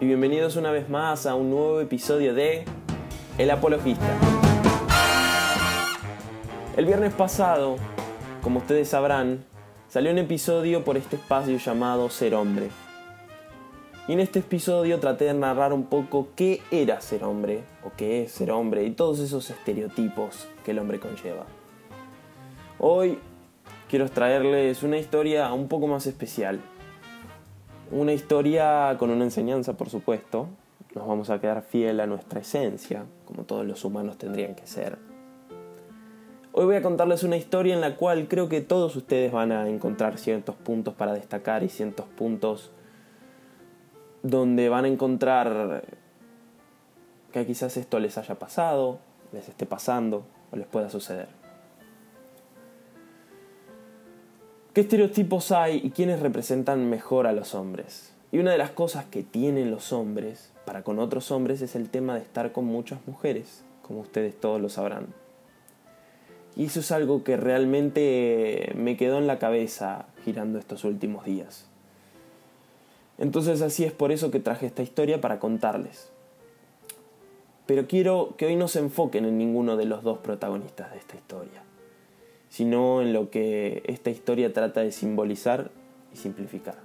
y bienvenidos una vez más a un nuevo episodio de El Apologista. El viernes pasado, como ustedes sabrán, salió un episodio por este espacio llamado Ser Hombre. Y en este episodio traté de narrar un poco qué era ser hombre, o qué es ser hombre, y todos esos estereotipos que el hombre conlleva. Hoy quiero traerles una historia un poco más especial. Una historia con una enseñanza, por supuesto. Nos vamos a quedar fiel a nuestra esencia, como todos los humanos tendrían que ser. Hoy voy a contarles una historia en la cual creo que todos ustedes van a encontrar ciertos puntos para destacar y ciertos puntos donde van a encontrar que quizás esto les haya pasado, les esté pasando o les pueda suceder. ¿Qué estereotipos hay y quiénes representan mejor a los hombres? Y una de las cosas que tienen los hombres para con otros hombres es el tema de estar con muchas mujeres, como ustedes todos lo sabrán. Y eso es algo que realmente me quedó en la cabeza girando estos últimos días. Entonces así es por eso que traje esta historia para contarles. Pero quiero que hoy no se enfoquen en ninguno de los dos protagonistas de esta historia sino en lo que esta historia trata de simbolizar y simplificar.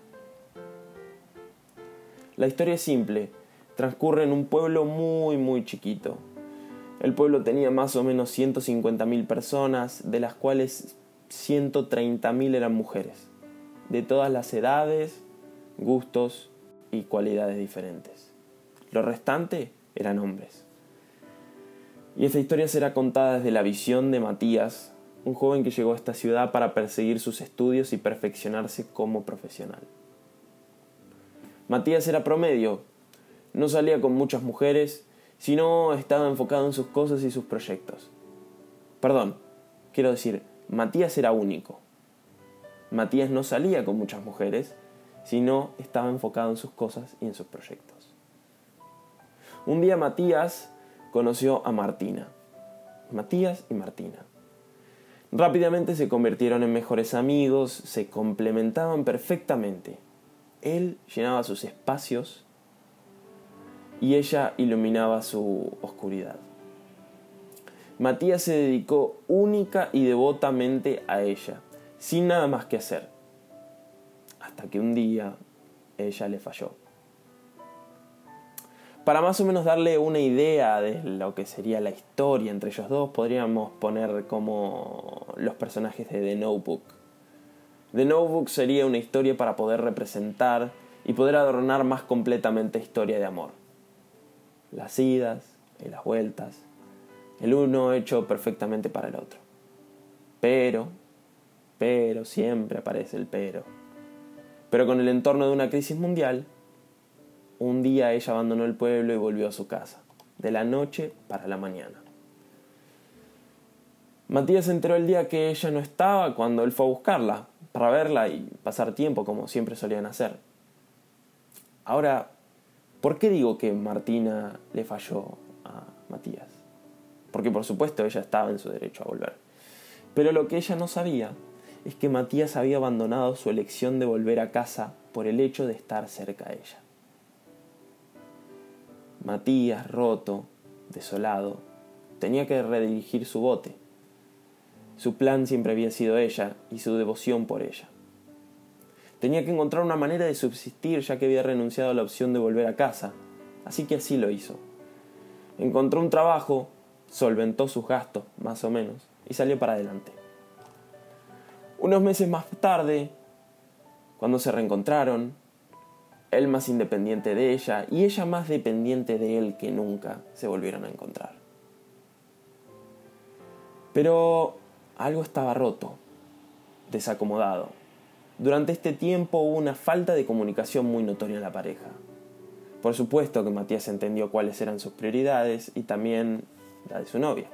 La historia es simple, transcurre en un pueblo muy muy chiquito. El pueblo tenía más o menos 150.000 personas, de las cuales 130.000 eran mujeres, de todas las edades, gustos y cualidades diferentes. Lo restante eran hombres. Y esta historia será contada desde la visión de Matías, un joven que llegó a esta ciudad para perseguir sus estudios y perfeccionarse como profesional. Matías era promedio, no salía con muchas mujeres, sino estaba enfocado en sus cosas y sus proyectos. Perdón, quiero decir, Matías era único. Matías no salía con muchas mujeres, sino estaba enfocado en sus cosas y en sus proyectos. Un día Matías conoció a Martina. Matías y Martina. Rápidamente se convirtieron en mejores amigos, se complementaban perfectamente. Él llenaba sus espacios y ella iluminaba su oscuridad. Matías se dedicó única y devotamente a ella, sin nada más que hacer, hasta que un día ella le falló. Para más o menos darle una idea de lo que sería la historia entre ellos dos, podríamos poner como los personajes de The Notebook. The Notebook sería una historia para poder representar y poder adornar más completamente historia de amor. Las idas y las vueltas, el uno hecho perfectamente para el otro. Pero, pero, siempre aparece el pero. Pero con el entorno de una crisis mundial, un día ella abandonó el pueblo y volvió a su casa, de la noche para la mañana. Matías se enteró el día que ella no estaba cuando él fue a buscarla, para verla y pasar tiempo como siempre solían hacer. Ahora, ¿por qué digo que Martina le falló a Matías? Porque por supuesto ella estaba en su derecho a volver. Pero lo que ella no sabía es que Matías había abandonado su elección de volver a casa por el hecho de estar cerca de ella. Matías, roto, desolado, tenía que redirigir su bote. Su plan siempre había sido ella y su devoción por ella. Tenía que encontrar una manera de subsistir ya que había renunciado a la opción de volver a casa, así que así lo hizo. Encontró un trabajo, solventó sus gastos, más o menos, y salió para adelante. Unos meses más tarde, cuando se reencontraron, él más independiente de ella y ella más dependiente de él que nunca se volvieron a encontrar. Pero algo estaba roto, desacomodado. Durante este tiempo hubo una falta de comunicación muy notoria en la pareja. Por supuesto que Matías entendió cuáles eran sus prioridades y también la de su novia.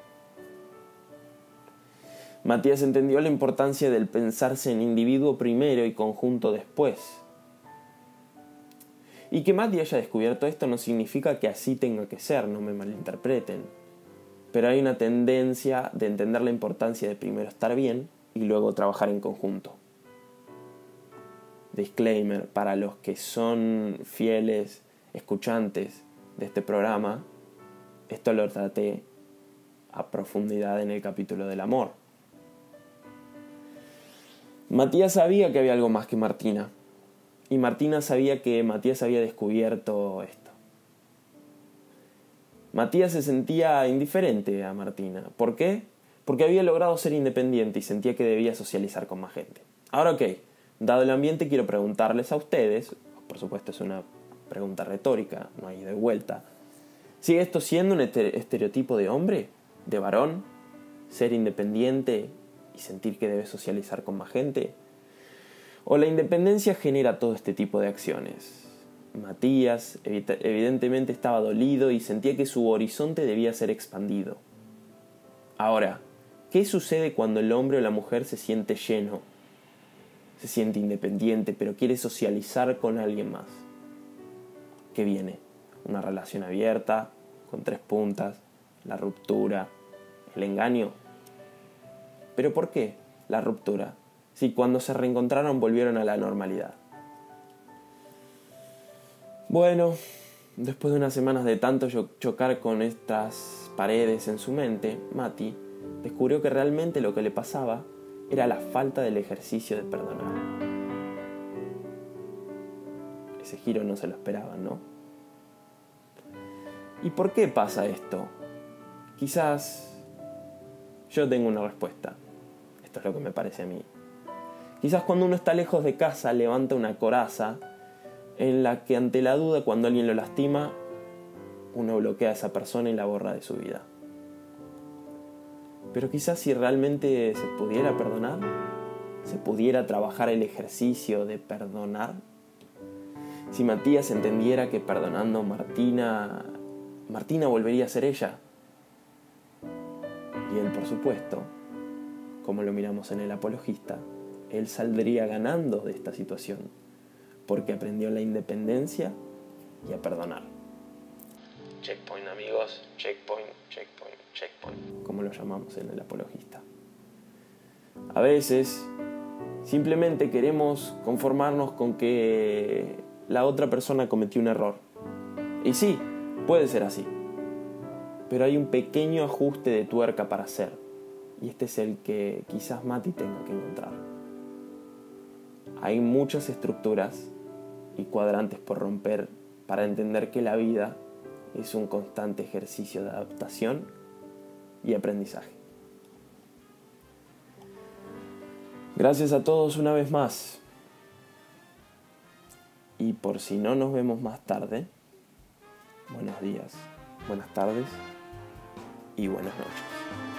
Matías entendió la importancia del pensarse en individuo primero y conjunto después, y que Maddie haya descubierto esto no significa que así tenga que ser, no me malinterpreten. Pero hay una tendencia de entender la importancia de primero estar bien y luego trabajar en conjunto. Disclaimer, para los que son fieles escuchantes de este programa, esto lo traté a profundidad en el capítulo del amor. Matías sabía que había algo más que Martina. Y Martina sabía que Matías había descubierto esto. Matías se sentía indiferente a Martina. ¿Por qué? Porque había logrado ser independiente y sentía que debía socializar con más gente. Ahora ok, dado el ambiente quiero preguntarles a ustedes, por supuesto es una pregunta retórica, no hay de vuelta, ¿sigue esto siendo un estereotipo de hombre? ¿De varón? ¿Ser independiente y sentir que debe socializar con más gente? ¿O la independencia genera todo este tipo de acciones? Matías evidentemente estaba dolido y sentía que su horizonte debía ser expandido. Ahora, ¿qué sucede cuando el hombre o la mujer se siente lleno? Se siente independiente, pero quiere socializar con alguien más. ¿Qué viene? Una relación abierta, con tres puntas, la ruptura, el engaño. ¿Pero por qué la ruptura? Si cuando se reencontraron volvieron a la normalidad. Bueno, después de unas semanas de tanto chocar con estas paredes en su mente, Mati descubrió que realmente lo que le pasaba era la falta del ejercicio de perdonar. Ese giro no se lo esperaban, ¿no? ¿Y por qué pasa esto? Quizás yo tengo una respuesta. Esto es lo que me parece a mí. Quizás cuando uno está lejos de casa levanta una coraza en la que ante la duda cuando alguien lo lastima, uno bloquea a esa persona y la borra de su vida. Pero quizás si realmente se pudiera perdonar, se pudiera trabajar el ejercicio de perdonar, si Matías entendiera que perdonando Martina, Martina volvería a ser ella. Y él, por supuesto, como lo miramos en el apologista, él saldría ganando de esta situación, porque aprendió la independencia y a perdonar. Checkpoint amigos, checkpoint, checkpoint, checkpoint, como lo llamamos en el apologista. A veces simplemente queremos conformarnos con que la otra persona cometió un error. Y sí, puede ser así. Pero hay un pequeño ajuste de tuerca para hacer. Y este es el que quizás Mati tenga que encontrar. Hay muchas estructuras y cuadrantes por romper para entender que la vida es un constante ejercicio de adaptación y aprendizaje. Gracias a todos una vez más. Y por si no nos vemos más tarde, buenos días, buenas tardes y buenas noches.